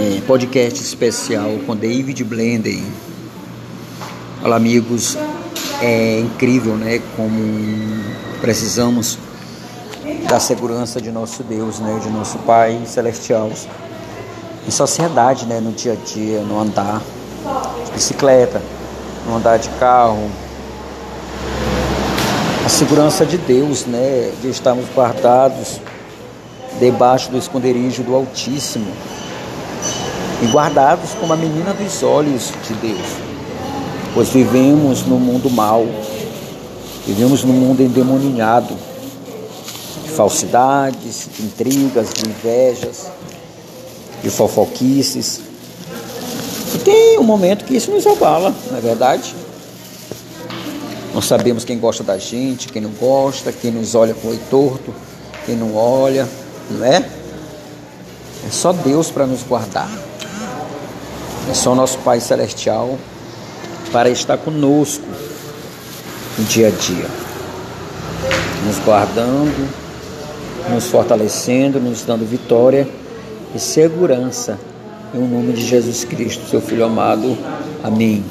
é, podcast especial com David Blenden. Olá, amigos. É incrível, né? Como precisamos da segurança de nosso Deus, né? De nosso Pai Celestial. Em sociedade, né? No dia a dia, no andar de bicicleta, no andar de carro. A segurança de Deus, né? De estarmos guardados debaixo do esconderijo do Altíssimo e guardados como a menina dos olhos de Deus. Pois vivemos no mundo mau, vivemos no mundo endemoninhado de falsidades, de intrigas, de invejas, de fofoquices. E tem um momento que isso nos abala, não é verdade? Nós sabemos quem gosta da gente, quem não gosta, quem nos olha com o olho torto, quem não olha, não é? É só Deus para nos guardar. É só nosso Pai Celestial para estar conosco no dia a dia, nos guardando, nos fortalecendo, nos dando vitória e segurança. Em nome de Jesus Cristo, seu Filho amado. Amém.